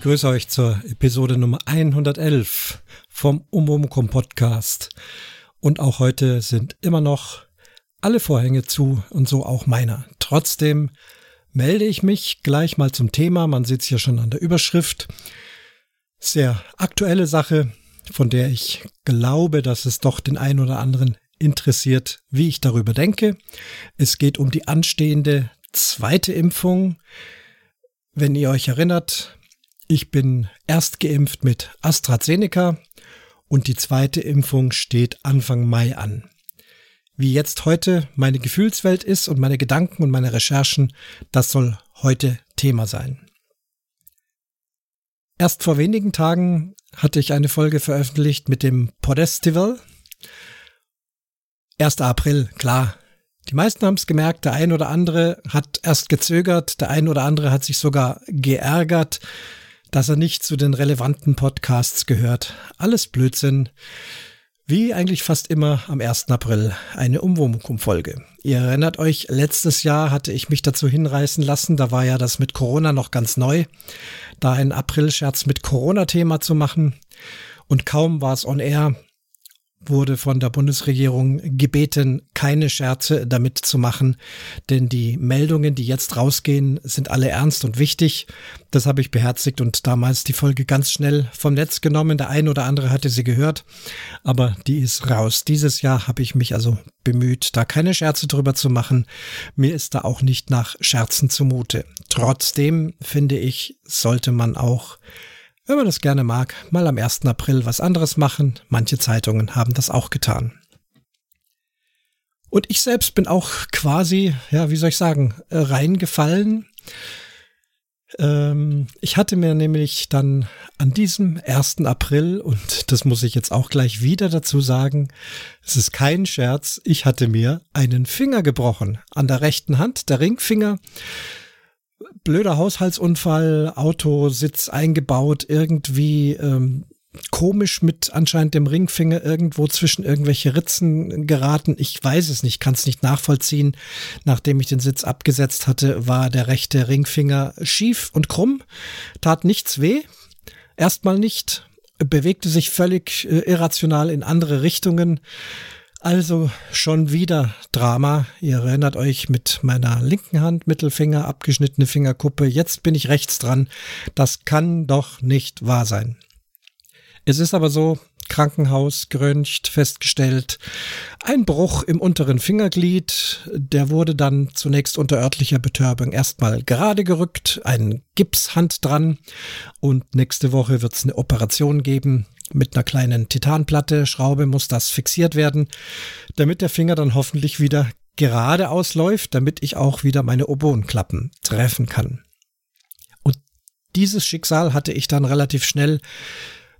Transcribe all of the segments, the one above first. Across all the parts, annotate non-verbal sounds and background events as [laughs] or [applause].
Ich begrüße euch zur Episode Nummer 111 vom Umumkum Podcast. Und auch heute sind immer noch alle Vorhänge zu und so auch meiner. Trotzdem melde ich mich gleich mal zum Thema. Man sieht es hier schon an der Überschrift. Sehr aktuelle Sache, von der ich glaube, dass es doch den einen oder anderen interessiert, wie ich darüber denke. Es geht um die anstehende zweite Impfung. Wenn ihr euch erinnert, ich bin erst geimpft mit AstraZeneca und die zweite Impfung steht Anfang Mai an. Wie jetzt heute meine Gefühlswelt ist und meine Gedanken und meine Recherchen, das soll heute Thema sein. Erst vor wenigen Tagen hatte ich eine Folge veröffentlicht mit dem Podestival. 1. April, klar. Die meisten haben es gemerkt, der ein oder andere hat erst gezögert, der ein oder andere hat sich sogar geärgert, dass er nicht zu den relevanten Podcasts gehört. Alles Blödsinn. Wie eigentlich fast immer am 1. April eine Umwomukum-Folge. Ihr erinnert euch, letztes Jahr hatte ich mich dazu hinreißen lassen, da war ja das mit Corona noch ganz neu, da einen April-Scherz mit Corona-Thema zu machen. Und kaum war es on air, wurde von der Bundesregierung gebeten, keine Scherze damit zu machen, denn die Meldungen, die jetzt rausgehen, sind alle ernst und wichtig. Das habe ich beherzigt und damals die Folge ganz schnell vom Netz genommen. Der ein oder andere hatte sie gehört, aber die ist raus. Dieses Jahr habe ich mich also bemüht, da keine Scherze drüber zu machen. Mir ist da auch nicht nach Scherzen zumute. Trotzdem finde ich, sollte man auch wenn man das gerne mag, mal am 1. April was anderes machen. Manche Zeitungen haben das auch getan. Und ich selbst bin auch quasi, ja, wie soll ich sagen, reingefallen. Ähm, ich hatte mir nämlich dann an diesem 1. April, und das muss ich jetzt auch gleich wieder dazu sagen, es ist kein Scherz, ich hatte mir einen Finger gebrochen an der rechten Hand, der Ringfinger blöder Haushaltsunfall, Autositz eingebaut, irgendwie ähm, komisch mit anscheinend dem Ringfinger irgendwo zwischen irgendwelche Ritzen geraten. Ich weiß es nicht, kann es nicht nachvollziehen. Nachdem ich den Sitz abgesetzt hatte, war der rechte Ringfinger schief und krumm, tat nichts weh. Erstmal nicht, bewegte sich völlig äh, irrational in andere Richtungen. Also schon wieder Drama. Ihr erinnert euch mit meiner linken Hand, Mittelfinger, abgeschnittene Fingerkuppe. Jetzt bin ich rechts dran. Das kann doch nicht wahr sein. Es ist aber so, Krankenhaus geröntgt, festgestellt, ein Bruch im unteren Fingerglied, der wurde dann zunächst unter örtlicher Betäubung erstmal gerade gerückt, ein Gipshand dran und nächste Woche wird es eine Operation geben. Mit einer kleinen Titanplatte, Schraube muss das fixiert werden, damit der Finger dann hoffentlich wieder gerade ausläuft, damit ich auch wieder meine Oboenklappen treffen kann. Und dieses Schicksal hatte ich dann relativ schnell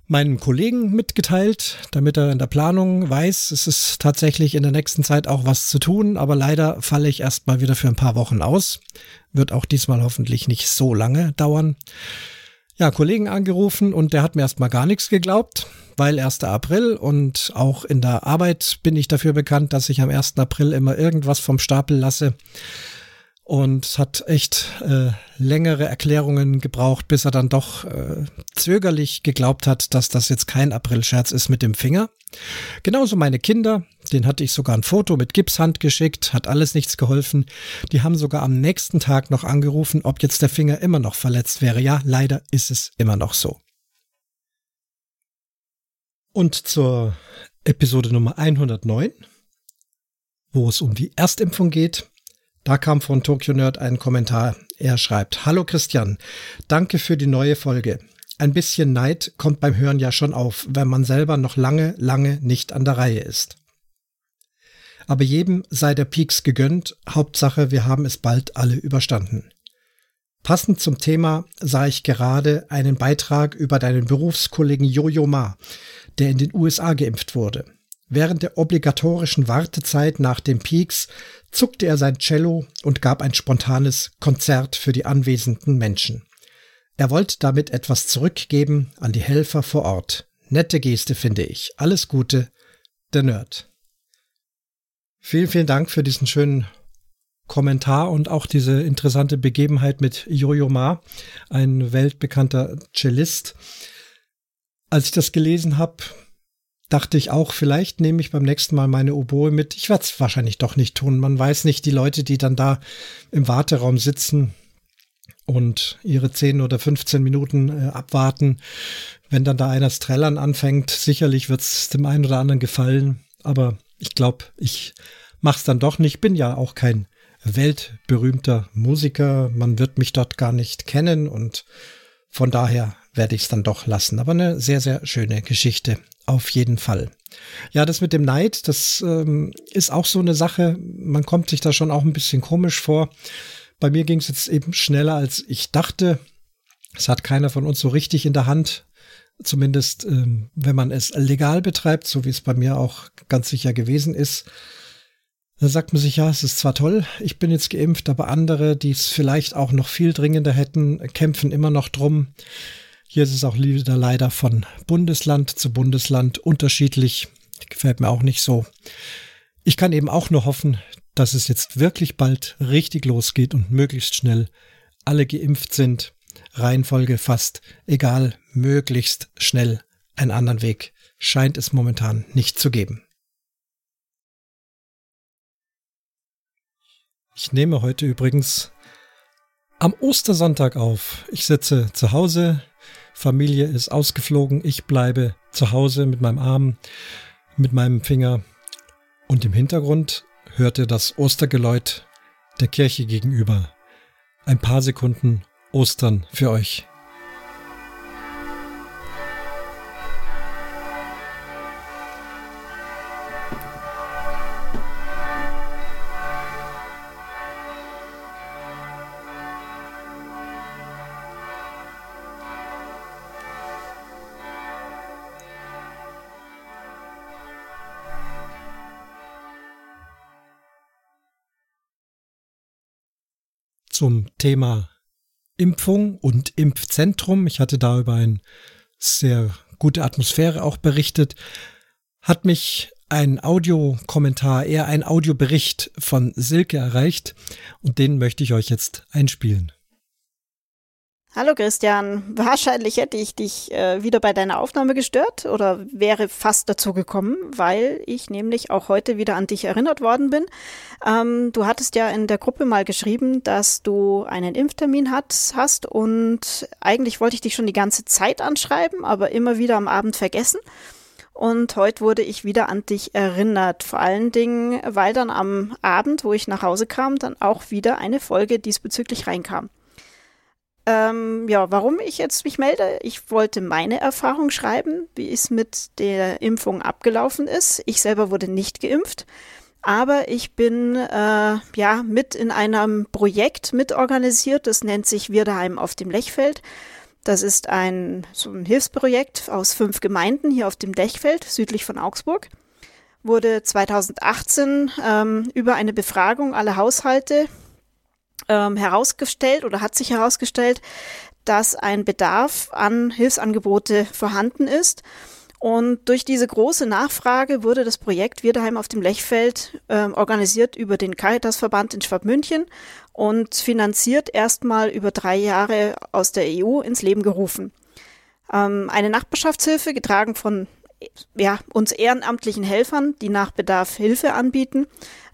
meinem Kollegen mitgeteilt, damit er in der Planung weiß, es ist tatsächlich in der nächsten Zeit auch was zu tun, aber leider falle ich erstmal wieder für ein paar Wochen aus. Wird auch diesmal hoffentlich nicht so lange dauern ja, Kollegen angerufen und der hat mir erstmal gar nichts geglaubt, weil 1. April und auch in der Arbeit bin ich dafür bekannt, dass ich am 1. April immer irgendwas vom Stapel lasse und hat echt äh, längere Erklärungen gebraucht, bis er dann doch äh, zögerlich geglaubt hat, dass das jetzt kein Aprilscherz ist mit dem Finger. Genauso meine Kinder, den hatte ich sogar ein Foto mit Gipshand geschickt, hat alles nichts geholfen. Die haben sogar am nächsten Tag noch angerufen, ob jetzt der Finger immer noch verletzt wäre. Ja, leider ist es immer noch so. Und zur Episode Nummer 109, wo es um die Erstimpfung geht, da kam von Tokyo Nerd ein Kommentar. Er schreibt, Hallo Christian, danke für die neue Folge. Ein bisschen Neid kommt beim Hören ja schon auf, wenn man selber noch lange, lange nicht an der Reihe ist. Aber jedem sei der Peaks gegönnt, Hauptsache wir haben es bald alle überstanden. Passend zum Thema sah ich gerade einen Beitrag über deinen Berufskollegen Jojo Ma, der in den USA geimpft wurde. Während der obligatorischen Wartezeit nach dem Peaks zuckte er sein Cello und gab ein spontanes Konzert für die anwesenden Menschen. Er wollte damit etwas zurückgeben an die Helfer vor Ort. Nette Geste, finde ich. Alles Gute, der Nerd. Vielen, vielen Dank für diesen schönen Kommentar und auch diese interessante Begebenheit mit Jojo Ma, ein weltbekannter Cellist. Als ich das gelesen habe, dachte ich auch, vielleicht nehme ich beim nächsten Mal meine Oboe mit. Ich werde es wahrscheinlich doch nicht tun. Man weiß nicht, die Leute, die dann da im Warteraum sitzen und ihre 10 oder 15 Minuten äh, abwarten, wenn dann da einer Strellern anfängt, sicherlich wird es dem einen oder anderen gefallen. Aber ich glaube, ich mache es dann doch nicht. Bin ja auch kein weltberühmter Musiker. Man wird mich dort gar nicht kennen und von daher werde ich es dann doch lassen. Aber eine sehr, sehr schöne Geschichte. Auf jeden Fall. Ja, das mit dem Neid, das ähm, ist auch so eine Sache. Man kommt sich da schon auch ein bisschen komisch vor. Bei mir ging es jetzt eben schneller, als ich dachte. Es hat keiner von uns so richtig in der Hand. Zumindest, ähm, wenn man es legal betreibt, so wie es bei mir auch ganz sicher gewesen ist. Da sagt man sich, ja, es ist zwar toll, ich bin jetzt geimpft, aber andere, die es vielleicht auch noch viel dringender hätten, kämpfen immer noch drum. Hier ist es auch wieder leider von Bundesland zu Bundesland unterschiedlich. Gefällt mir auch nicht so. Ich kann eben auch nur hoffen, dass es jetzt wirklich bald richtig losgeht und möglichst schnell alle geimpft sind. Reihenfolge fast egal, möglichst schnell. Einen anderen Weg scheint es momentan nicht zu geben. Ich nehme heute übrigens am Ostersonntag auf. Ich sitze zu Hause, Familie ist ausgeflogen, ich bleibe zu Hause mit meinem Arm, mit meinem Finger und im Hintergrund hört ihr das Ostergeläut der Kirche gegenüber. Ein paar Sekunden Ostern für euch. Zum Thema Impfung und Impfzentrum. Ich hatte da über eine sehr gute Atmosphäre auch berichtet. Hat mich ein Audiokommentar, eher ein Audiobericht von Silke erreicht und den möchte ich euch jetzt einspielen. Hallo Christian, wahrscheinlich hätte ich dich äh, wieder bei deiner Aufnahme gestört oder wäre fast dazu gekommen, weil ich nämlich auch heute wieder an dich erinnert worden bin. Ähm, du hattest ja in der Gruppe mal geschrieben, dass du einen Impftermin hat, hast und eigentlich wollte ich dich schon die ganze Zeit anschreiben, aber immer wieder am Abend vergessen. Und heute wurde ich wieder an dich erinnert. Vor allen Dingen, weil dann am Abend, wo ich nach Hause kam, dann auch wieder eine Folge diesbezüglich reinkam. Ähm, ja, warum ich jetzt mich melde? Ich wollte meine Erfahrung schreiben, wie es mit der Impfung abgelaufen ist. Ich selber wurde nicht geimpft, aber ich bin äh, ja mit in einem Projekt mitorganisiert. Das nennt sich Wir daheim auf dem Lechfeld. Das ist ein so ein Hilfsprojekt aus fünf Gemeinden hier auf dem Lechfeld südlich von Augsburg. Wurde 2018 ähm, über eine Befragung aller Haushalte ähm, herausgestellt oder hat sich herausgestellt, dass ein Bedarf an Hilfsangebote vorhanden ist. Und durch diese große Nachfrage wurde das Projekt Wirdeheim auf dem Lechfeld äh, organisiert über den Caritasverband in Schwabmünchen und finanziert erstmal über drei Jahre aus der EU ins Leben gerufen. Ähm, eine Nachbarschaftshilfe, getragen von ja, uns ehrenamtlichen Helfern, die nach Bedarf Hilfe anbieten,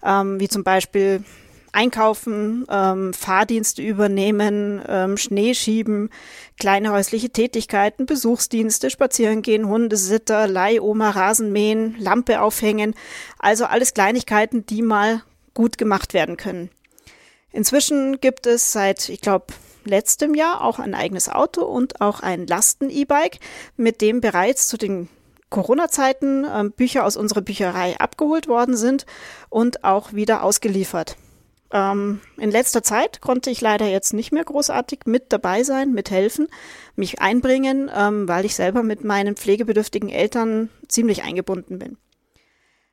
ähm, wie zum Beispiel einkaufen, ähm, Fahrdienste übernehmen, ähm, Schnee schieben, kleine häusliche Tätigkeiten, Besuchsdienste, spazieren gehen, Hundesitter, Leihoma, Rasenmähen, Lampe aufhängen. Also alles Kleinigkeiten, die mal gut gemacht werden können. Inzwischen gibt es seit, ich glaube, letztem Jahr auch ein eigenes Auto und auch ein Lasten-E-Bike, mit dem bereits zu den Corona-Zeiten äh, Bücher aus unserer Bücherei abgeholt worden sind und auch wieder ausgeliefert. Ähm, in letzter Zeit konnte ich leider jetzt nicht mehr großartig mit dabei sein, mithelfen, mich einbringen, ähm, weil ich selber mit meinen pflegebedürftigen Eltern ziemlich eingebunden bin.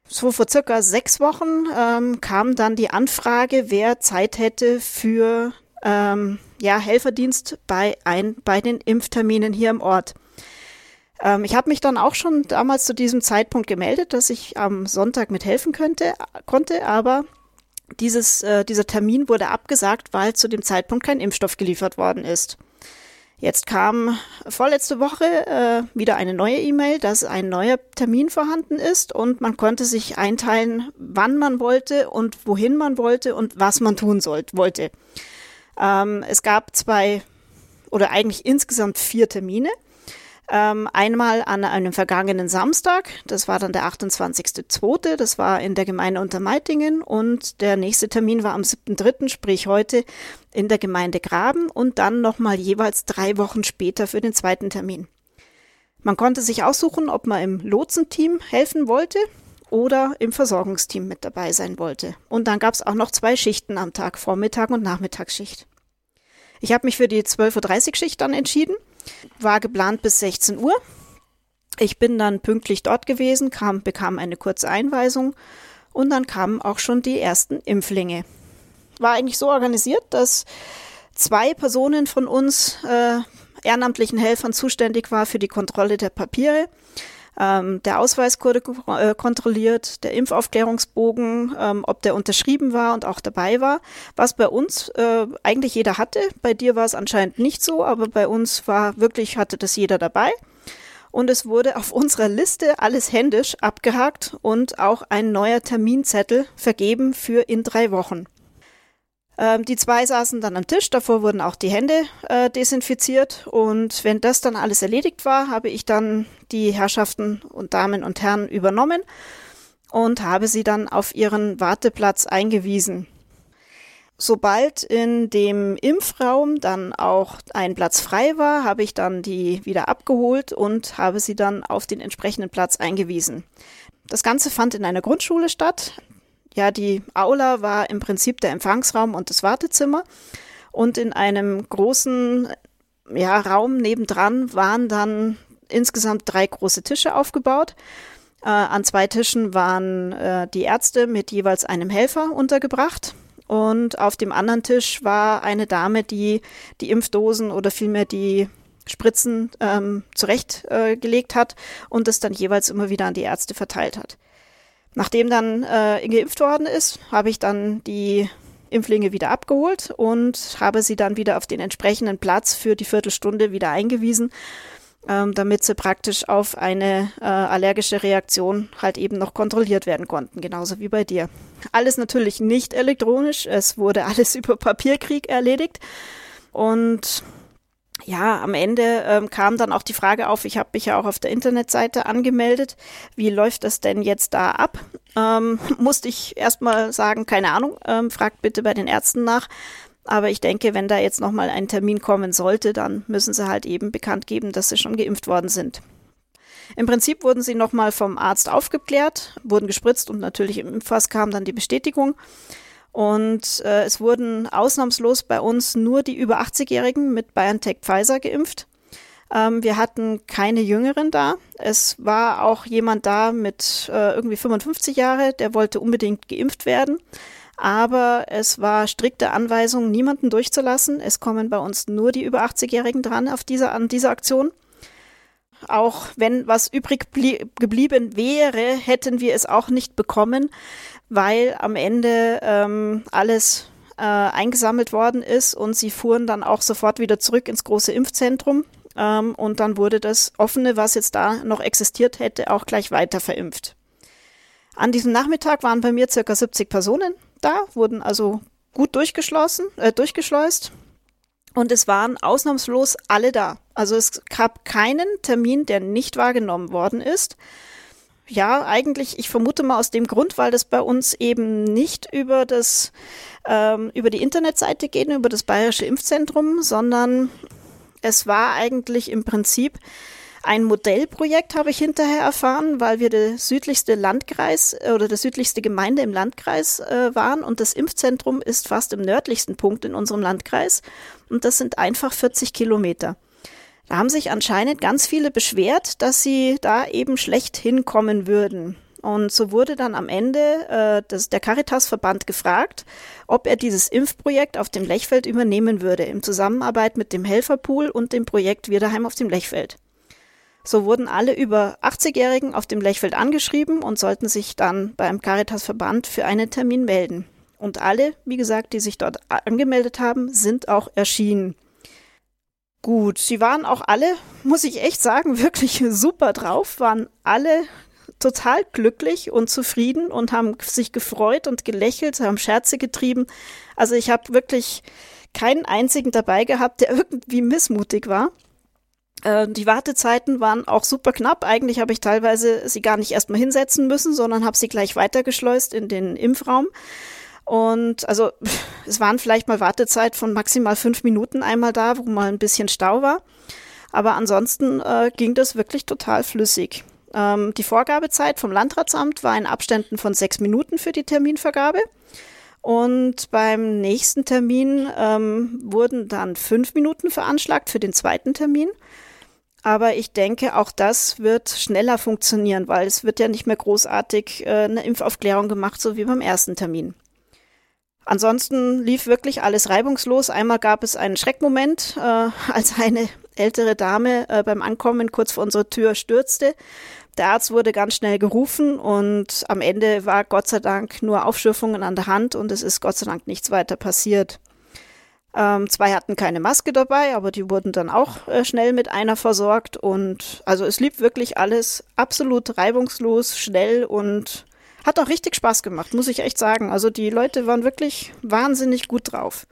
So vor circa sechs Wochen ähm, kam dann die Anfrage, wer Zeit hätte für ähm, ja, Helferdienst bei, ein, bei den Impfterminen hier im Ort. Ähm, ich habe mich dann auch schon damals zu diesem Zeitpunkt gemeldet, dass ich am Sonntag mithelfen könnte, konnte, aber Dieses, äh, dieser Termin wurde abgesagt, weil zu dem Zeitpunkt kein Impfstoff geliefert worden ist. Jetzt kam vorletzte Woche äh, wieder eine neue E-Mail, dass ein neuer Termin vorhanden ist und man konnte sich einteilen, wann man wollte und wohin man wollte und was man tun sollte, wollte. Ähm, es gab zwei oder eigentlich insgesamt vier Termine. Ähm, einmal an einem vergangenen Samstag, das war dann der 28.02., das war in der Gemeinde Untermeitingen und der nächste Termin war am 7.03., sprich heute in der Gemeinde Graben und dann nochmal jeweils drei Wochen später für den zweiten Termin. Man konnte sich aussuchen, ob man im Lotsenteam helfen wollte oder im Versorgungsteam mit dabei sein wollte. Und dann gab es auch noch zwei Schichten am Tag, Vormittag und Nachmittagsschicht. Ich habe mich für die 12.30 Uhr Schicht dann entschieden war geplant bis 16 Uhr. Ich bin dann pünktlich dort gewesen, kam, bekam eine kurze Einweisung und dann kamen auch schon die ersten Impflinge. War eigentlich so organisiert, dass zwei Personen von uns äh, ehrenamtlichen Helfern zuständig war für die Kontrolle der Papiere. Ähm, der Ausweis äh, kontrolliert, der Impfaufklärungsbogen, ähm, ob der unterschrieben war und auch dabei war, was bei uns äh, eigentlich jeder hatte. Bei dir war es anscheinend nicht so, aber bei uns war wirklich, hatte das jeder dabei. Und es wurde auf unserer Liste alles händisch abgehakt und auch ein neuer Terminzettel vergeben für in drei Wochen. Ähm, die zwei saßen dann am Tisch, davor wurden auch die Hände äh, desinfiziert und wenn das dann alles erledigt war, habe ich dann die Herrschaften und Damen und Herren übernommen und habe sie dann auf ihren Warteplatz eingewiesen. Sobald in dem Impfraum dann auch ein Platz frei war, habe ich dann die wieder abgeholt und habe sie dann auf den entsprechenden Platz eingewiesen. Das Ganze fand in einer Grundschule statt. Ja, die Aula war im Prinzip der Empfangsraum und das Wartezimmer. Und in einem großen ja, Raum nebendran waren dann insgesamt drei große Tische aufgebaut. Äh, an zwei Tischen waren äh, die Ärzte mit jeweils einem Helfer untergebracht. Und auf dem anderen Tisch war eine Dame, die die Impfdosen oder vielmehr die Spritzen ähm, zurechtgelegt äh, hat und es dann jeweils immer wieder an die Ärzte verteilt hat. Nachdem dann äh, geimpft worden ist, habe ich dann die Impflinge wieder abgeholt und habe sie dann wieder auf den entsprechenden Platz für die Viertelstunde wieder eingewiesen, ähm, damit sie praktisch auf eine äh, allergische Reaktion halt eben noch kontrolliert werden konnten, genauso wie bei dir. Alles natürlich nicht elektronisch, es wurde [laughs] alles über Papierkrieg erledigt und ja, am Ende ähm, kam dann auch die Frage auf, ich habe mich ja auch auf der Internetseite angemeldet, wie läuft das denn jetzt da ab? Ähm, [laughs] musste ich erstmal sagen, keine Ahnung, ähm, fragt bitte bei den Ärzten nach. Aber ich denke, wenn da jetzt nochmal ein Termin kommen sollte, dann müssen sie halt eben bekannt geben, dass sie schon geimpft worden sind. Im Prinzip wurden sie nochmal vom Arzt aufgeklärt, wurden gespritzt und natürlich im Impfpass kam dann die Bestätigung. Und äh, es wurden ausnahmslos bei uns nur die über 80-Jährigen mit BioNTech Pfizer geimpft. Ähm, wir hatten keine Jüngeren da. Es war auch jemand da mit äh, irgendwie 55 Jahre, der wollte unbedingt geimpft werden. Aber es war strikte Anweisung, niemanden durchzulassen. Es kommen bei uns nur die über 80-Jährigen dran auf diese, an dieser Aktion. Auch wenn was übrig geblieben wäre, hätten wir es auch nicht bekommen, weil am Ende ähm, alles äh, eingesammelt worden ist und sie fuhren dann auch sofort wieder zurück ins große Impfzentrum. Ähm, und dann wurde das offene, was jetzt da noch existiert hätte, auch gleich weiter verimpft. An diesem Nachmittag waren bei mir circa 70 Personen da, wurden also gut durchgeschlossen, äh, durchgeschleust. Und es waren ausnahmslos alle da. Also es gab keinen Termin, der nicht wahrgenommen worden ist. Ja, eigentlich, ich vermute mal aus dem Grund, weil das bei uns eben nicht über das, ähm, über die Internetseite geht, über das Bayerische Impfzentrum, sondern es war eigentlich im Prinzip ein Modellprojekt, habe ich hinterher erfahren, weil wir der südlichste Landkreis äh, oder der südlichste Gemeinde im Landkreis äh, waren und das Impfzentrum ist fast im nördlichsten Punkt in unserem Landkreis und das sind einfach 40 Kilometer. Da haben sich anscheinend ganz viele beschwert, dass sie da eben schlecht hinkommen würden. Und so wurde dann am Ende äh, das, der Caritas-Verband gefragt, ob er dieses Impfprojekt auf dem Lechfeld übernehmen würde, in Zusammenarbeit mit dem Helferpool und dem Projekt Wiederheim auf dem Lechfeld. So wurden alle über 80-Jährigen auf dem Lechfeld angeschrieben und sollten sich dann beim Caritas-Verband für einen Termin melden. Und alle, wie gesagt, die sich dort angemeldet haben, sind auch erschienen. Gut, sie waren auch alle, muss ich echt sagen, [laughs] wirklich super drauf, waren alle total glücklich und zufrieden und haben sich gefreut und gelächelt, haben Scherze getrieben. Also ich habe wirklich keinen einzigen dabei gehabt, der [laughs] irgendwie missmutig war. Äh, die Wartezeiten waren auch super knapp. Eigentlich habe ich teilweise sie gar nicht erstmal hinsetzen müssen, sondern habe sie gleich weitergeschleust in den Impfraum. Und also [laughs] es waren vielleicht mal Wartezeit von maximal fünf Minuten einmal da, wo mal ein bisschen Stau war. Aber ansonsten äh, ging das wirklich total flüssig. Ähm, die Vorgabezeit vom Landratsamt war in Abständen von sechs Minuten für die Terminvergabe. Und beim nächsten Termin ähm, wurden dann fünf Minuten veranschlagt für den zweiten Termin. Aber ich denke, auch das wird schneller funktionieren, weil es wird ja nicht mehr großartig äh, eine Impfaufklärung gemacht, so wie beim ersten Termin. Ansonsten lief wirklich alles reibungslos. Einmal gab es einen Schreckmoment, äh, [laughs] als eine ältere Dame äh, beim Ankommen kurz vor unserer Tür stürzte. Der Arzt wurde ganz schnell gerufen und am Ende war Gott sei Dank nur Aufschürfungen an der Hand und es ist Gott sei Dank nichts weiter passiert. Ähm, zwei hatten keine Maske dabei, aber die wurden dann auch äh, schnell mit einer versorgt und also es lief wirklich alles absolut reibungslos, schnell und hat auch richtig Spaß gemacht, muss ich echt sagen. Also die Leute waren wirklich wahnsinnig gut drauf.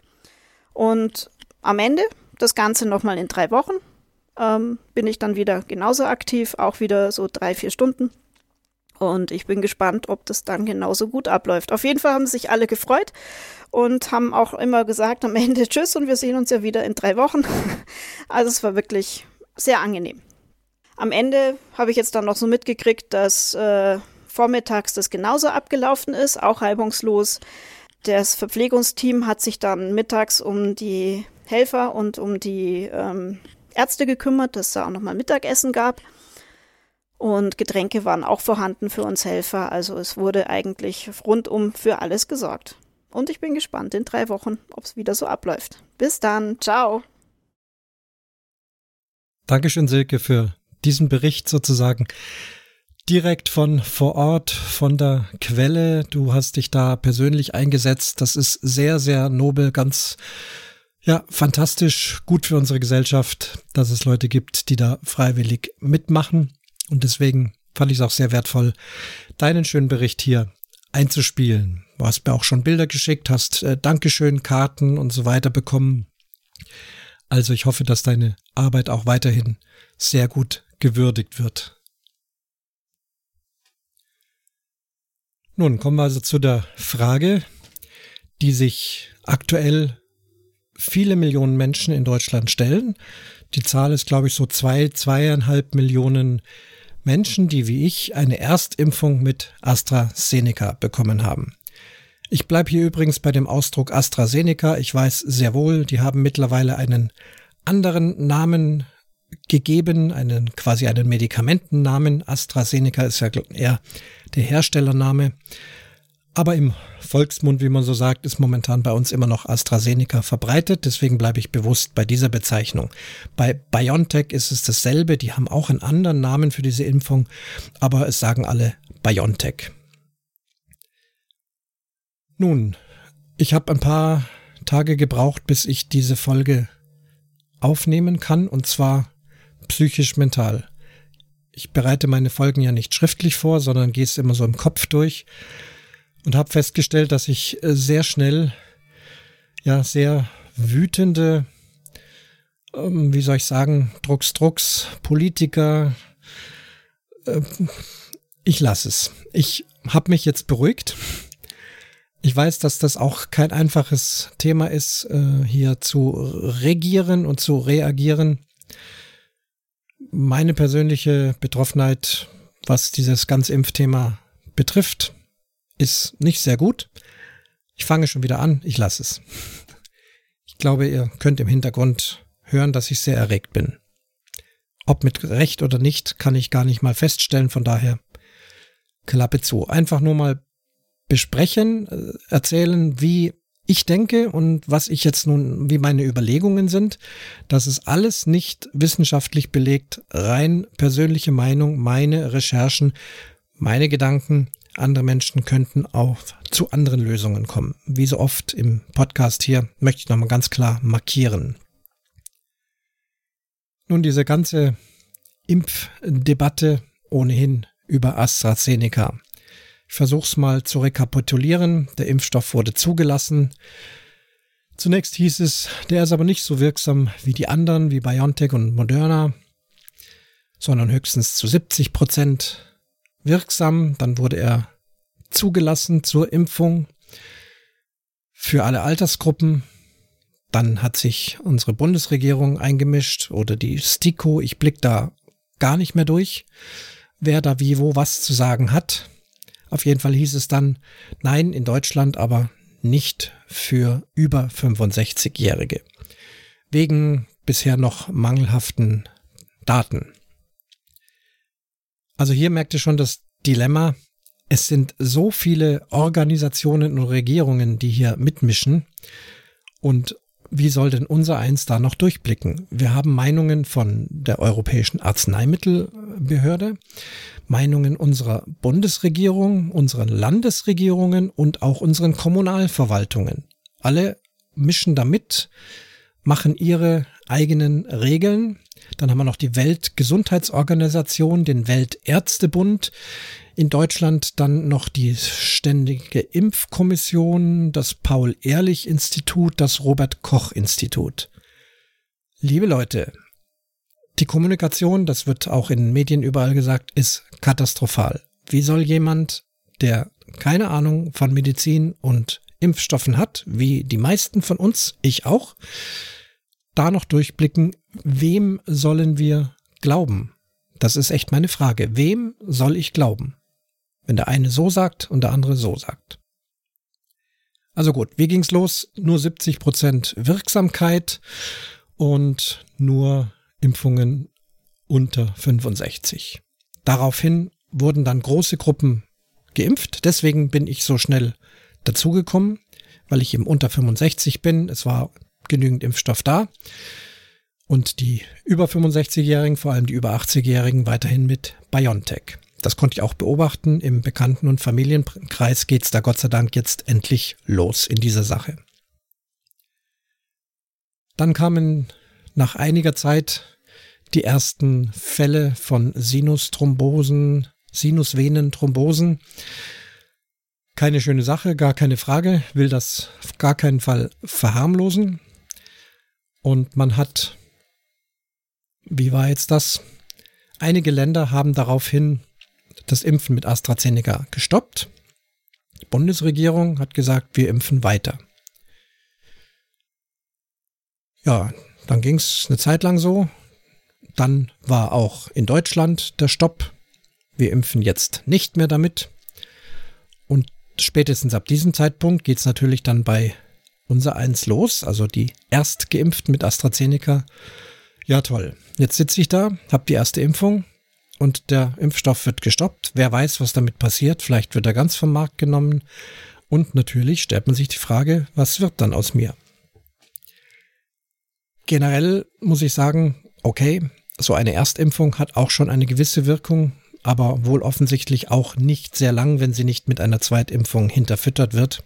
Und am Ende, das Ganze nochmal in drei Wochen, ähm, bin ich dann wieder genauso aktiv, auch wieder so drei, vier Stunden. Und ich bin gespannt, ob das dann genauso gut abläuft. Auf jeden Fall haben sich alle gefreut und haben auch immer gesagt am Ende [laughs] Tschüss und wir sehen uns ja wieder in drei Wochen. [laughs] Also es war wirklich sehr angenehm. Am Ende habe ich jetzt dann noch so mitgekriegt, dass äh, vormittags das genauso abgelaufen ist, auch reibungslos. Das Verpflegungsteam hat sich dann mittags um die Helfer und um die ähm, Ärzte gekümmert, dass es da auch nochmal Mittagessen gab. Und Getränke waren auch vorhanden für uns Helfer. Also es wurde eigentlich rundum für alles gesorgt. Und ich bin gespannt in drei Wochen, ob es wieder so abläuft. Bis dann. Ciao. Dankeschön, Silke, für diesen Bericht sozusagen direkt von vor Ort, von der Quelle. Du hast dich da persönlich eingesetzt. Das ist sehr, sehr nobel, ganz, ja, fantastisch, gut für unsere Gesellschaft, dass es Leute gibt, die da freiwillig mitmachen. Und deswegen fand ich es auch sehr wertvoll, deinen schönen Bericht hier einzuspielen. Du hast mir auch schon Bilder geschickt, hast äh, Dankeschön, Karten und so weiter bekommen. Also ich hoffe, dass deine Arbeit auch weiterhin sehr gut gewürdigt wird. Nun kommen wir also zu der Frage, die sich aktuell viele Millionen Menschen in Deutschland stellen. Die Zahl ist, glaube ich, so zwei, zweieinhalb Millionen Menschen, die wie ich eine Erstimpfung mit AstraZeneca bekommen haben. Ich bleibe hier übrigens bei dem Ausdruck AstraZeneca. Ich weiß sehr wohl, die haben mittlerweile einen anderen Namen gegeben, einen quasi einen Medikamentennamen. AstraZeneca ist ja eher der Herstellername. Aber im Volksmund, wie man so sagt, ist momentan bei uns immer noch AstraZeneca verbreitet. Deswegen bleibe ich bewusst bei dieser Bezeichnung. Bei BioNTech ist es dasselbe. Die haben auch einen anderen Namen für diese Impfung, aber es sagen alle BioNTech. Nun, ich habe ein paar Tage gebraucht, bis ich diese Folge aufnehmen kann, und zwar psychisch-mental. Ich bereite meine Folgen ja nicht schriftlich vor, sondern gehe es immer so im Kopf durch und habe festgestellt, dass ich äh, sehr schnell, ja, sehr wütende, ähm, wie soll ich sagen, Drucks, Drucks, Politiker, äh, ich lasse es. Ich habe mich jetzt beruhigt. Ich weiß, dass das auch kein einfaches Thema ist, äh, hier zu regieren und zu reagieren meine persönliche Betroffenheit, was dieses ganze Impfthema betrifft, ist nicht sehr gut. Ich fange schon wieder an, ich lasse es. Ich glaube, ihr könnt im Hintergrund hören, dass ich sehr erregt bin. Ob mit Recht oder nicht, kann ich gar nicht mal feststellen, von daher Klappe zu. Einfach nur mal besprechen, äh, erzählen, wie ich denke und was ich jetzt nun, wie meine Überlegungen sind, das ist alles nicht wissenschaftlich belegt, rein persönliche Meinung, meine Recherchen, meine Gedanken, Andere Menschen könnten auch zu anderen Lösungen kommen. Wie so oft im Podcast hier möchte ich nochmal ganz klar markieren. Nun, diese ganze Impfdebatte ohnehin über AstraZeneca. Ich versuche es mal zu rekapitulieren. Der Impfstoff wurde zugelassen. Zunächst hieß es, der ist aber nicht so wirksam wie die anderen, wie BioNTech und Moderna, sondern höchstens zu 70 Prozent wirksam. Dann wurde er zugelassen zur Impfung für alle Altersgruppen. Dann hat sich unsere Bundesregierung eingemischt oder die STIKO. Ich blick da gar nicht mehr durch, wer da wie wo was zu sagen hat. Auf jeden Fall hieß es dann, nein, in Deutschland aber nicht für über 65-Jährige. Wegen bisher noch mangelhaften Daten. Also hier merkt ihr schon das Dilemma. Es sind so viele Organisationen und Regierungen, die hier mitmischen. Und wie soll denn unser eins da noch durchblicken? Wir haben Meinungen von der Europäischen Arzneimittelbehörde, Meinungen unserer Bundesregierung, unseren Landesregierungen und auch unseren Kommunalverwaltungen. Alle mischen damit, machen ihre eigenen Regeln. Dann haben wir noch die Weltgesundheitsorganisation, den Weltärztebund, in Deutschland dann noch die Ständige Impfkommission, das Paul-Ehrlich-Institut, das Robert-Koch-Institut. Liebe Leute, die Kommunikation, das wird auch in Medien überall gesagt, ist katastrophal. Wie soll jemand, der keine Ahnung von Medizin und Impfstoffen hat, wie die meisten von uns, ich auch, da noch durchblicken, wem sollen wir glauben? Das ist echt meine Frage. Wem soll ich glauben? Wenn der eine so sagt und der andere so sagt. Also gut, wie ging's los? Nur 70 Prozent Wirksamkeit und nur Impfungen unter 65. Daraufhin wurden dann große Gruppen geimpft. Deswegen bin ich so schnell dazugekommen, weil ich eben unter 65 bin. Es war genügend Impfstoff da. Und die über 65-Jährigen, vor allem die über 80-Jährigen, weiterhin mit BioNTech. Das konnte ich auch beobachten. Im Bekannten- und Familienkreis geht es da Gott sei Dank jetzt endlich los in dieser Sache. Dann kamen nach einiger Zeit die ersten Fälle von Sinusthrombosen, Sinusvenenthrombosen. Keine schöne Sache, gar keine Frage, will das auf gar keinen Fall verharmlosen. Und man hat, wie war jetzt das? Einige Länder haben daraufhin das Impfen mit AstraZeneca gestoppt. Die Bundesregierung hat gesagt, wir impfen weiter. Ja, dann ging es eine Zeit lang so. Dann war auch in Deutschland der Stopp. Wir impfen jetzt nicht mehr damit. Und spätestens ab diesem Zeitpunkt geht es natürlich dann bei unser eins los, also die Erstgeimpften mit AstraZeneca. Ja, toll. Jetzt sitze ich da, habe die erste Impfung, und der Impfstoff wird gestoppt. Wer weiß, was damit passiert. Vielleicht wird er ganz vom Markt genommen. Und natürlich stellt man sich die Frage, was wird dann aus mir? Generell muss ich sagen, okay, so eine Erstimpfung hat auch schon eine gewisse Wirkung, aber wohl offensichtlich auch nicht sehr lang, wenn sie nicht mit einer Zweitimpfung hinterfüttert wird.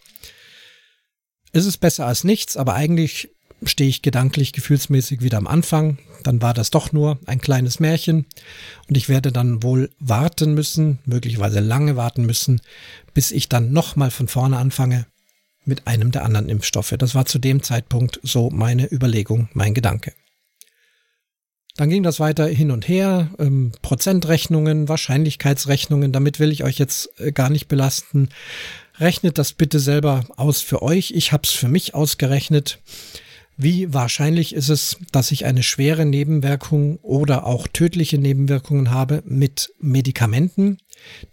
Es ist besser als nichts, aber eigentlich stehe ich gedanklich, gefühlsmäßig wieder am Anfang. Dann war das doch nur ein kleines Märchen und ich werde dann wohl warten müssen, möglicherweise lange warten müssen, bis ich dann nochmal von vorne anfange mit einem der anderen Impfstoffe. Das war zu dem Zeitpunkt so meine Überlegung, mein Gedanke. Dann ging das weiter hin und her, ähm, Prozentrechnungen, Wahrscheinlichkeitsrechnungen, damit will ich euch jetzt äh, gar nicht belasten. Rechnet das bitte selber aus für euch. Ich habe es für mich ausgerechnet. Wie wahrscheinlich ist es, dass ich eine schwere Nebenwirkung oder auch tödliche Nebenwirkungen habe mit Medikamenten,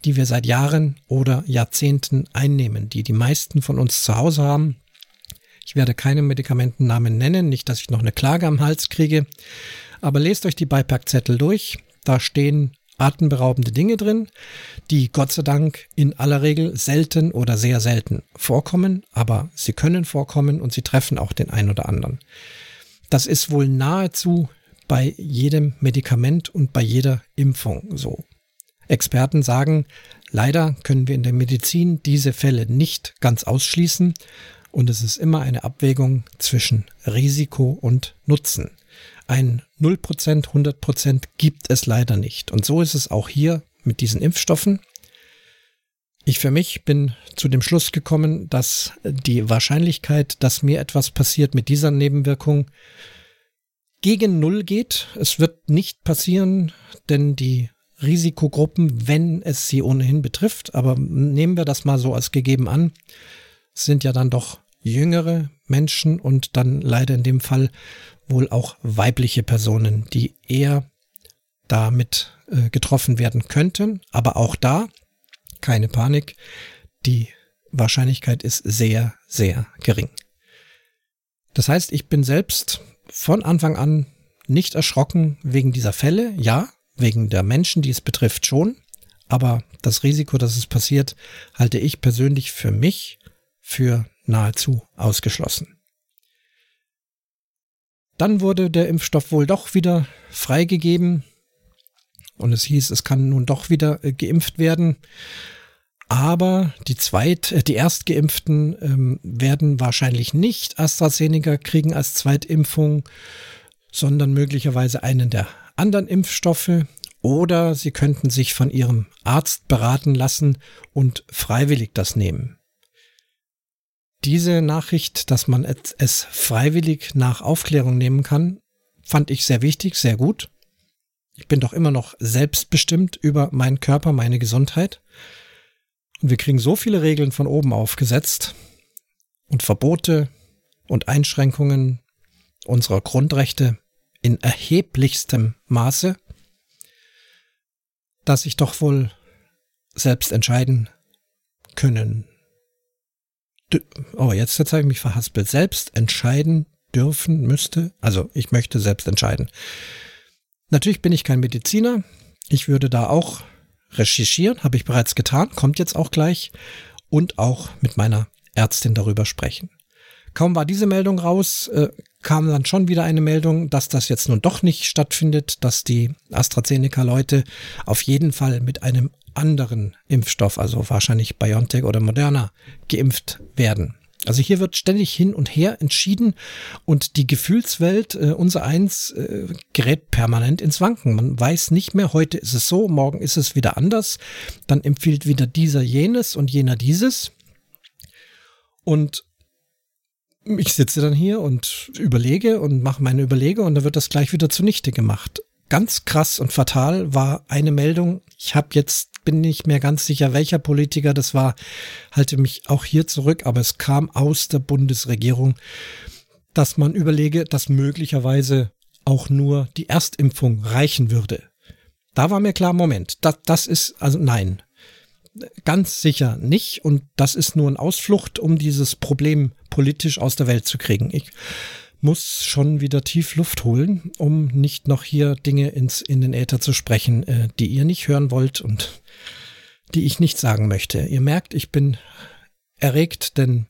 die wir seit Jahren oder Jahrzehnten einnehmen, die die meisten von uns zu Hause haben? Ich werde keine Medikamentennamen nennen, nicht, dass ich noch eine Klage am Hals kriege, aber lest euch die Beipackzettel durch. Da stehen atemberaubende Dinge drin, die Gott sei Dank in aller Regel selten oder sehr selten vorkommen, aber sie können vorkommen und sie treffen auch den einen oder anderen. Das ist wohl nahezu bei jedem Medikament und bei jeder Impfung so. Experten sagen, leider können wir in der Medizin diese Fälle nicht ganz ausschließen und es ist immer eine Abwägung zwischen Risiko und Nutzen. Ein 0%, 100% gibt es leider nicht. Und so ist es auch hier mit diesen Impfstoffen. Ich für mich bin zu dem Schluss gekommen, dass die Wahrscheinlichkeit, dass mir etwas passiert mit dieser Nebenwirkung gegen Null geht. Es wird nicht passieren, denn die Risikogruppen, wenn es sie ohnehin betrifft, aber nehmen wir das mal so als gegeben an, sind ja dann doch jüngere Menschen und dann leider in dem Fall wohl auch weibliche Personen, die eher damit äh, getroffen werden könnten. Aber auch da, keine Panik, die Wahrscheinlichkeit ist sehr, sehr gering. Das heißt, ich bin selbst von Anfang an nicht erschrocken wegen dieser Fälle. Ja, wegen der Menschen, die es betrifft, schon. Aber das Risiko, dass es passiert, halte ich persönlich für mich für nahezu ausgeschlossen. Dann wurde der Impfstoff wohl doch wieder freigegeben und es hieß, es kann nun doch wieder äh, geimpft werden. Aber die Zweit-, äh, die Erstgeimpften ähm, werden wahrscheinlich nicht AstraZeneca kriegen als Zweitimpfung, sondern möglicherweise einen der anderen Impfstoffe oder sie könnten sich von ihrem Arzt beraten lassen und freiwillig das nehmen. Diese Nachricht, dass man es freiwillig nach Aufklärung nehmen kann, fand ich sehr wichtig, sehr gut. Ich bin doch immer noch selbstbestimmt über meinen Körper, meine Gesundheit. Und wir kriegen so viele Regeln von oben aufgesetzt und Verbote und Einschränkungen unserer Grundrechte in erheblichstem Maße, dass ich doch wohl selbst entscheiden können. Oh, jetzt, jetzt habe ich mich verhaspelt. Selbst entscheiden dürfen müsste. Also ich möchte selbst entscheiden. Natürlich bin ich kein Mediziner. Ich würde da auch recherchieren, habe ich bereits getan, kommt jetzt auch gleich und auch mit meiner Ärztin darüber sprechen. Kaum war diese Meldung raus, äh, kam dann schon wieder eine Meldung, dass das jetzt nun doch nicht stattfindet, dass die AstraZeneca-Leute auf jeden Fall mit einem anderen Impfstoff, also wahrscheinlich BioNTech oder Moderna, geimpft werden. Also hier wird ständig hin und her entschieden und die Gefühlswelt, äh, unser Eins, äh, gerät permanent ins Wanken. Man weiß nicht mehr, heute ist es so, morgen ist es wieder anders. Dann empfiehlt wieder dieser jenes und jener dieses. Und ich sitze dann hier und überlege und mache meine Überlege und dann wird das gleich wieder zunichte gemacht. Ganz krass und fatal war eine Meldung. Ich habe jetzt bin nicht mehr ganz sicher, welcher Politiker das war. Halte mich auch hier zurück, aber es kam aus der Bundesregierung, dass man überlege, dass möglicherweise auch nur die Erstimpfung reichen würde. Da war mir klar, Moment, das, das ist also nein. Ganz sicher nicht. Und das ist nur ein Ausflucht, um dieses Problem politisch aus der Welt zu kriegen. Ich muss schon wieder tief Luft holen, um nicht noch hier Dinge ins, in den Äther zu sprechen, äh, die ihr nicht hören wollt und die ich nicht sagen möchte. Ihr merkt, ich bin erregt, denn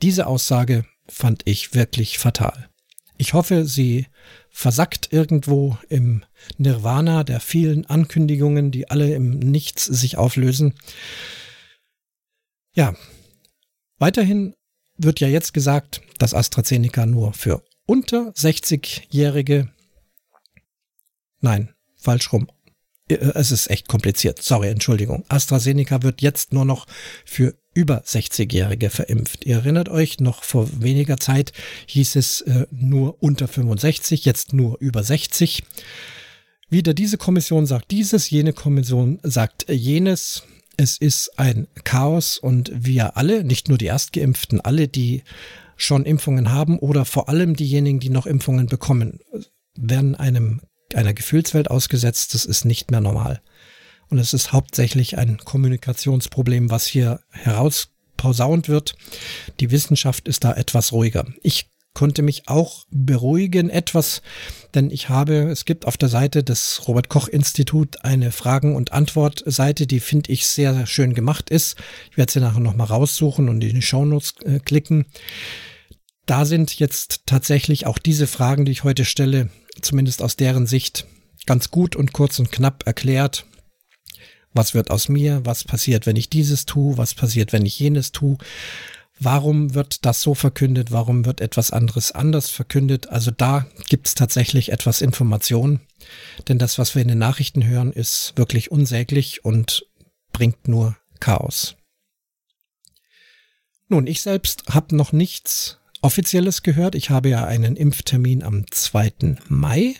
diese Aussage fand ich wirklich fatal. Ich hoffe, sie versackt irgendwo im Nirvana der vielen Ankündigungen, die alle im Nichts sich auflösen. Ja, weiterhin wird ja jetzt gesagt, dass AstraZeneca nur für unter 60-Jährige, nein, falsch rum. Äh, es ist echt kompliziert. Sorry, Entschuldigung. AstraZeneca wird jetzt nur noch für über 60-Jährige verimpft. Ihr erinnert euch, noch vor weniger Zeit hieß es äh, nur unter 65, jetzt nur über 60. Wieder diese Kommission sagt dieses, jene Kommission sagt jenes. Es ist ein Chaos und wir alle, nicht nur die Erstgeimpften, alle, die schon Impfungen haben oder vor allem diejenigen, die noch Impfungen bekommen, werden einem einer Gefühlswelt ausgesetzt. Das ist nicht mehr normal. Und es ist hauptsächlich ein Kommunikationsproblem, was hier herausposaunt wird. Die Wissenschaft ist da etwas ruhiger. Ich konnte mich auch beruhigen etwas, denn ich habe, es gibt auf der Seite des Robert Koch Institut eine Fragen- und Antwort-Seite, die finde ich sehr schön gemacht ist. Ich werde sie nachher nochmal raussuchen und in die Shownotes äh, klicken. Da sind jetzt tatsächlich auch diese Fragen, die ich heute stelle, zumindest aus deren Sicht ganz gut und kurz und knapp erklärt. Was wird aus mir? Was passiert, wenn ich dieses tue? Was passiert, wenn ich jenes tue? Warum wird das so verkündet? Warum wird etwas anderes anders verkündet? Also da gibt es tatsächlich etwas Information. Denn das, was wir in den Nachrichten hören, ist wirklich unsäglich und bringt nur Chaos. Nun, ich selbst habe noch nichts Offizielles gehört. Ich habe ja einen Impftermin am 2. Mai.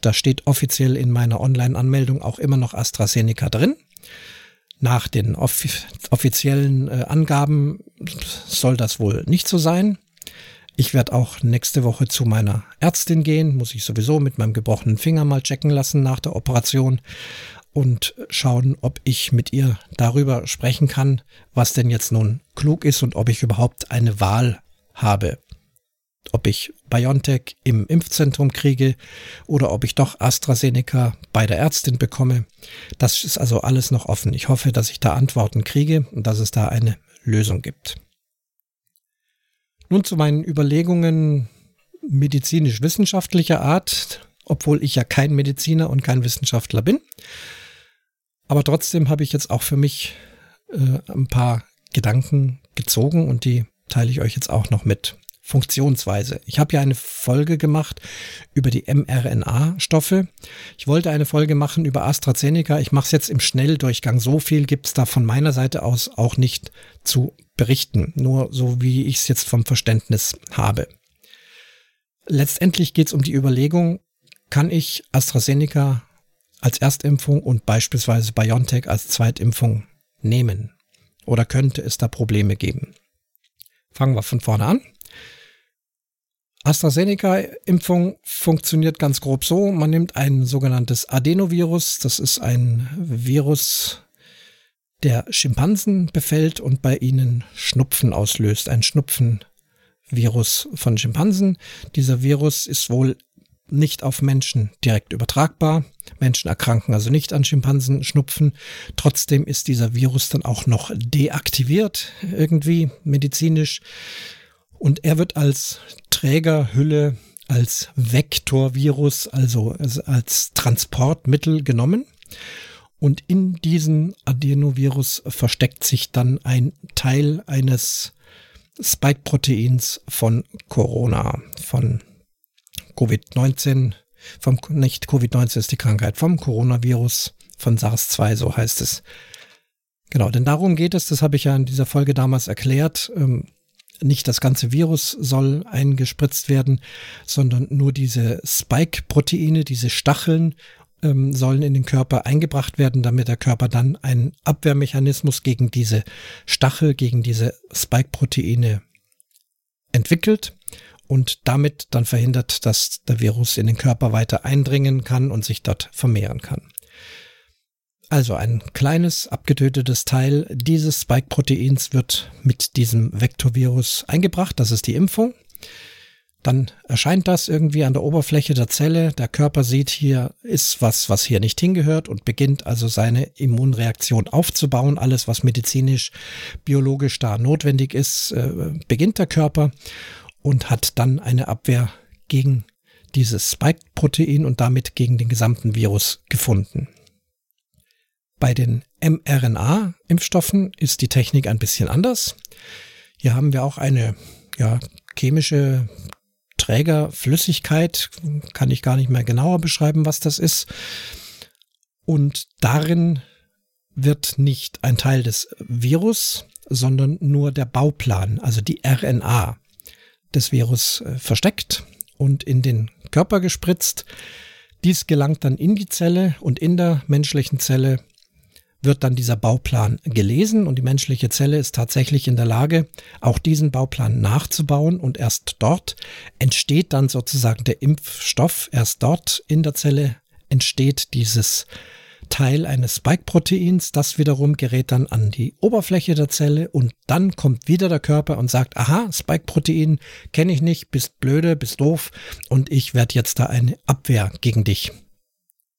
Da steht offiziell in meiner Online-Anmeldung auch immer noch AstraZeneca drin. Nach den off offiziellen äh, Angaben soll das wohl nicht so sein. Ich werde auch nächste Woche zu meiner Ärztin gehen, muss ich sowieso mit meinem gebrochenen Finger mal checken lassen nach der Operation und schauen, ob ich mit ihr darüber sprechen kann, was denn jetzt nun klug ist und ob ich überhaupt eine Wahl habe. Ob ich BioNTech im Impfzentrum kriege oder ob ich doch AstraZeneca bei der Ärztin bekomme. Das ist also alles noch offen. Ich hoffe, dass ich da Antworten kriege und dass es da eine Lösung gibt. Nun zu meinen Überlegungen medizinisch-wissenschaftlicher Art, obwohl ich ja kein Mediziner und kein Wissenschaftler bin. Aber trotzdem habe ich jetzt auch für mich äh, ein paar Gedanken gezogen und die teile ich euch jetzt auch noch mit. Funktionsweise. Ich habe ja eine Folge gemacht über die mRNA-Stoffe. Ich wollte eine Folge machen über AstraZeneca. Ich mache es jetzt im Schnelldurchgang. So viel gibt es da von meiner Seite aus auch nicht zu berichten. Nur so, wie ich es jetzt vom Verständnis habe. Letztendlich geht es um die Überlegung, kann ich AstraZeneca als Erstimpfung und beispielsweise BioNTech als Zweitimpfung nehmen? Oder könnte es da Probleme geben? Fangen wir von vorne an. AstraZeneca-Impfung funktioniert ganz grob so. Man nimmt ein sogenanntes Adenovirus. Das ist ein Virus, der Schimpansen befällt und bei ihnen Schnupfen auslöst. Ein Schnupfenvirus von Schimpansen. Dieser Virus ist wohl nicht auf Menschen direkt übertragbar. Menschen erkranken also nicht an Schimpansenschnupfen. Trotzdem ist dieser Virus dann auch noch deaktiviert, irgendwie medizinisch. Und er wird als Trägerhülle, als Vektorvirus, also als Transportmittel genommen. Und in diesem Adenovirus versteckt sich dann ein Teil eines Spike-Proteins von Corona, von Covid-19, vom, nicht Covid-19 ist die Krankheit, vom Coronavirus, von SARS-2, so heißt es. Genau, denn darum geht es, das habe ich ja in dieser Folge damals erklärt. Ähm, nicht das ganze Virus soll eingespritzt werden, sondern nur diese Spike-Proteine, diese Stacheln ähm, sollen in den Körper eingebracht werden, damit der Körper dann einen Abwehrmechanismus gegen diese Stachel, gegen diese Spike-Proteine entwickelt und damit dann verhindert, dass der Virus in den Körper weiter eindringen kann und sich dort vermehren kann. Also ein kleines abgetötetes Teil dieses Spike-Proteins wird mit diesem Vektorvirus eingebracht, das ist die Impfung. Dann erscheint das irgendwie an der Oberfläche der Zelle. Der Körper sieht, hier ist was, was hier nicht hingehört und beginnt also seine Immunreaktion aufzubauen. Alles, was medizinisch, biologisch da notwendig ist, äh, beginnt der Körper und hat dann eine Abwehr gegen dieses Spike-Protein und damit gegen den gesamten Virus gefunden. Bei den mRNA-Impfstoffen ist die Technik ein bisschen anders. Hier haben wir auch eine ja, chemische Trägerflüssigkeit, kann ich gar nicht mehr genauer beschreiben, was das ist. Und darin wird nicht ein Teil des Virus, sondern nur der Bauplan, also die RNA des Virus äh, versteckt und in den Körper gespritzt. Dies gelangt dann in die Zelle und in der menschlichen Zelle wird dann dieser Bauplan gelesen und die menschliche Zelle ist tatsächlich in der Lage, auch diesen Bauplan nachzubauen und erst dort entsteht dann sozusagen der Impfstoff, erst dort in der Zelle entsteht dieses Teil eines Spike-Proteins. Das wiederum gerät dann an die Oberfläche der Zelle und dann kommt wieder der Körper und sagt, aha, Spike-Protein kenne ich nicht, bist blöde, bist doof und ich werde jetzt da eine Abwehr gegen dich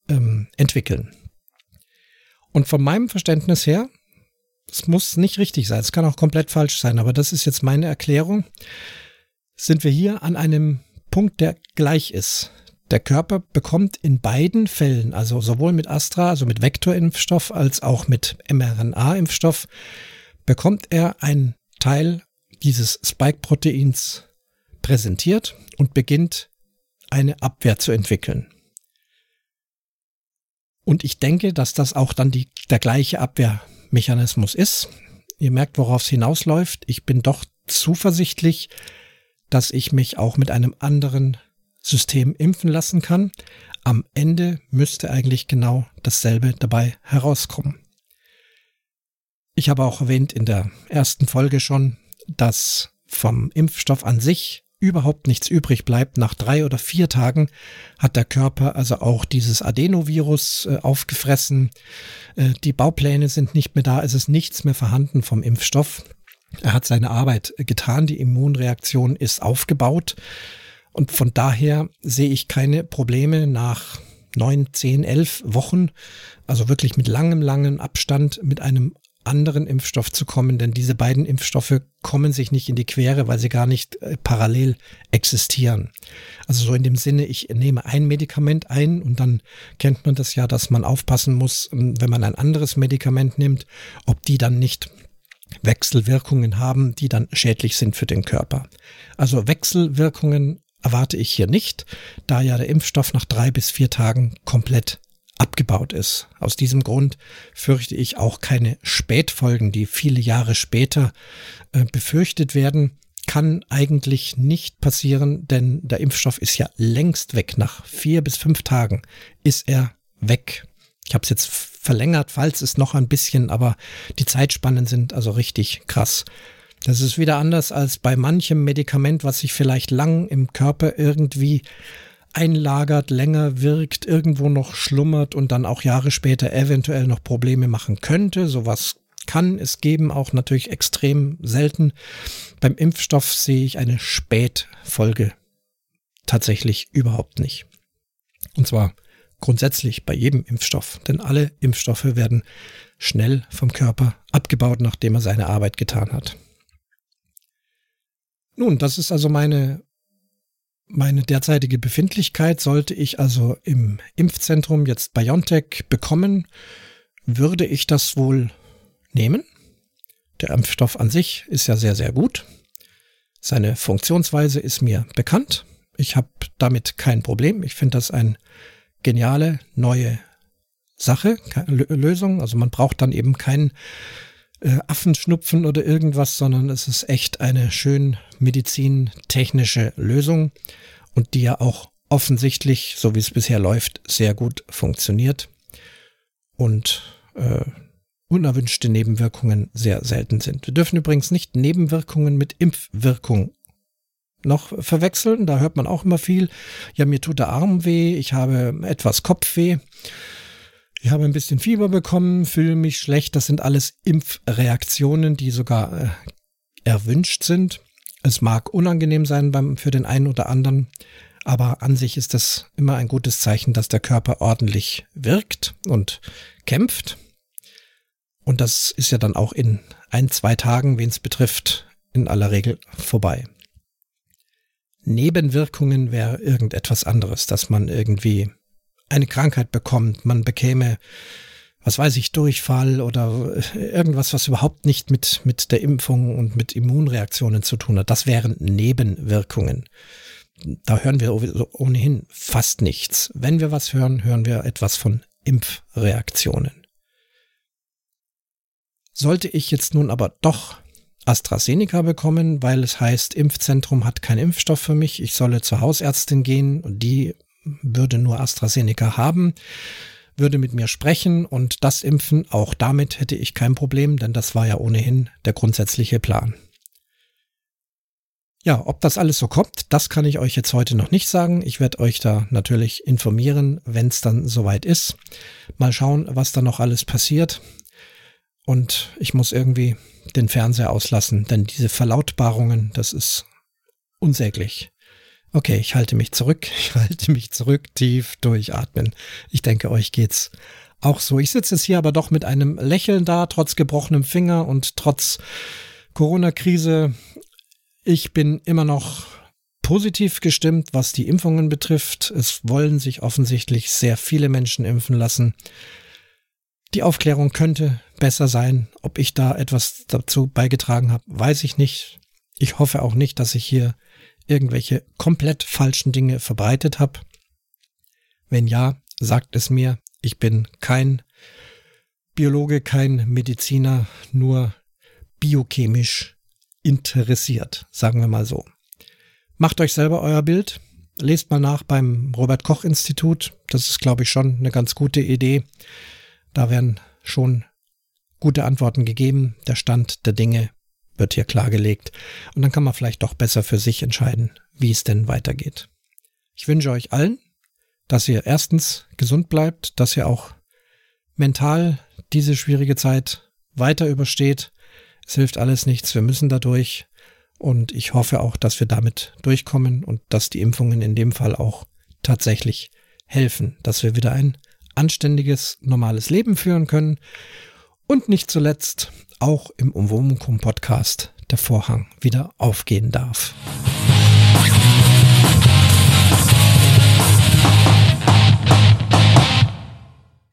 ähm, entwickeln. Und von meinem Verständnis her, es muss nicht richtig sein, es kann auch komplett falsch sein, aber das ist jetzt meine Erklärung, sind wir hier an einem Punkt, der gleich ist. der Körper bekommt in beiden Fällen, also sowohl mit Astra, also mit Vektorimpfstoff, als auch mit mRNA-Impfstoff, bekommt er einen Teil dieses Spike-Proteins präsentiert und beginnt eine Abwehr zu entwickeln. Und ich denke, dass das auch dann die, der gleiche Abwehrmechanismus ist. Ihr merkt, worauf es hinausläuft. Ich bin doch zuversichtlich, dass ich mich auch mit einem anderen System impfen lassen kann. Am Ende müsste eigentlich genau dasselbe dabei herauskommen. Ich habe auch erwähnt in der ersten Folge schon, dass vom Impfstoff an sich überhaupt nichts übrig bleibt. Nach drei oder vier Tagen hat der Körper also auch dieses Adenovirus äh, aufgefressen. Äh, die Baupläne sind nicht mehr da. Es ist nichts mehr vorhanden vom Impfstoff. Er hat seine Arbeit getan. Die Immunreaktion ist aufgebaut. Und von daher sehe ich keine Probleme nach neun, zehn, elf Wochen, also wirklich mit langem, langem Abstand mit einem anderen Impfstoff zu kommen, denn diese beiden Impfstoffe kommen sich nicht in die Quere, weil sie gar nicht äh, parallel existieren. Also so in dem Sinne, ich nehme ein Medikament ein und dann kennt man das ja, dass man aufpassen muss, ähm, wenn man ein anderes Medikament nimmt, ob die dann nicht Wechselwirkungen haben, die dann schädlich sind für den Körper. Also Wechselwirkungen erwarte ich hier nicht, da ja der Impfstoff nach drei bis vier Tagen komplett abgebaut ist. Aus diesem Grund fürchte ich auch keine Spätfolgen, die viele Jahre später äh, befürchtet werden. Kann eigentlich nicht passieren, denn der Impfstoff ist ja längst weg. Nach vier bis fünf Tagen ist er weg. Ich habe es jetzt verlängert, falls es noch ein bisschen, aber die Zeitspannen sind also richtig krass. Das ist wieder anders als bei manchem Medikament, was sich vielleicht lang im Körper irgendwie einlagert, länger wirkt, irgendwo noch schlummert und dann auch Jahre später eventuell noch Probleme machen könnte. Sowas kann es geben, auch natürlich extrem selten. Beim Impfstoff sehe ich eine Spätfolge tatsächlich überhaupt nicht. Und zwar grundsätzlich bei jedem Impfstoff, denn alle Impfstoffe werden schnell vom Körper abgebaut, nachdem er seine Arbeit getan hat. Nun, das ist also meine meine derzeitige Befindlichkeit sollte ich also im Impfzentrum jetzt BioNTech bekommen, würde ich das wohl nehmen. Der Impfstoff an sich ist ja sehr, sehr gut. Seine Funktionsweise ist mir bekannt. Ich habe damit kein Problem. Ich finde das eine geniale neue Sache, Lösung. Also man braucht dann eben keinen äh, Affenschnupfen oder irgendwas, sondern es ist echt eine schön medizintechnische Lösung und die ja auch offensichtlich, so wie es bisher läuft, sehr gut funktioniert und äh, unerwünschte Nebenwirkungen sehr selten sind. Wir dürfen übrigens nicht Nebenwirkungen mit Impfwirkung noch verwechseln. Da hört man auch immer viel. Ja, mir tut der Arm weh, ich habe etwas Kopfweh. Ich habe ein bisschen Fieber bekommen, fühle mich schlecht. Das sind alles Impfreaktionen, die sogar äh, erwünscht sind. Es mag unangenehm sein beim, für den einen oder anderen, aber an sich ist das immer ein gutes Zeichen, dass der Körper ordentlich wirkt und kämpft. Und das ist ja dann auch in ein, zwei Tagen, wen es betrifft, in aller Regel vorbei. Nebenwirkungen wäre irgendetwas anderes, dass man irgendwie eine Krankheit bekommt, man bekäme, was weiß ich, Durchfall oder irgendwas, was überhaupt nicht mit, mit der Impfung und mit Immunreaktionen zu tun hat. Das wären Nebenwirkungen. Da hören wir ohnehin fast nichts. Wenn wir was hören, hören wir etwas von Impfreaktionen. Sollte ich jetzt nun aber doch AstraZeneca bekommen, weil es heißt, Impfzentrum hat keinen Impfstoff für mich, ich solle zur Hausärztin gehen und die würde nur AstraZeneca haben, würde mit mir sprechen und das impfen. Auch damit hätte ich kein Problem, denn das war ja ohnehin der grundsätzliche Plan. Ja, ob das alles so kommt, das kann ich euch jetzt heute noch nicht sagen. Ich werde euch da natürlich informieren, wenn es dann soweit ist. Mal schauen, was da noch alles passiert. Und ich muss irgendwie den Fernseher auslassen, denn diese Verlautbarungen, das ist unsäglich. Okay, ich halte mich zurück. [laughs] Ich halte mich zurück, tief durchatmen. Ich denke, euch geht's auch so. Ich sitze jetzt hier aber doch mit einem Lächeln da, trotz gebrochenem Finger und trotz Corona-Krise. Ich bin immer noch positiv gestimmt, was die Impfungen betrifft. Es wollen sich offensichtlich sehr viele Menschen impfen lassen. Die Aufklärung könnte besser sein. Ob ich da etwas dazu beigetragen habe, weiß ich nicht. Ich hoffe auch nicht, dass ich hier irgendwelche komplett falschen Dinge verbreitet habe. Wenn ja, sagt es mir. Ich bin kein Biologe, kein Mediziner, nur biochemisch interessiert, sagen wir mal so. Macht euch selber euer Bild. Lest mal nach beim Robert Koch Institut. Das ist, glaube ich, schon eine ganz gute Idee. Da werden schon gute Antworten gegeben. Der Stand der Dinge wird hier klargelegt. Und dann kann man vielleicht doch besser für sich entscheiden, wie es denn weitergeht. Ich wünsche euch allen, dass ihr erstens gesund bleibt, dass ihr auch mental diese schwierige Zeit weiter übersteht. Es hilft alles nichts. Wir müssen dadurch. Und ich hoffe auch, dass wir damit durchkommen und dass die Impfungen in dem Fall auch tatsächlich helfen, dass wir wieder ein anständiges, normales Leben führen können und nicht zuletzt auch im Umwomukum Podcast der Vorhang wieder aufgehen darf.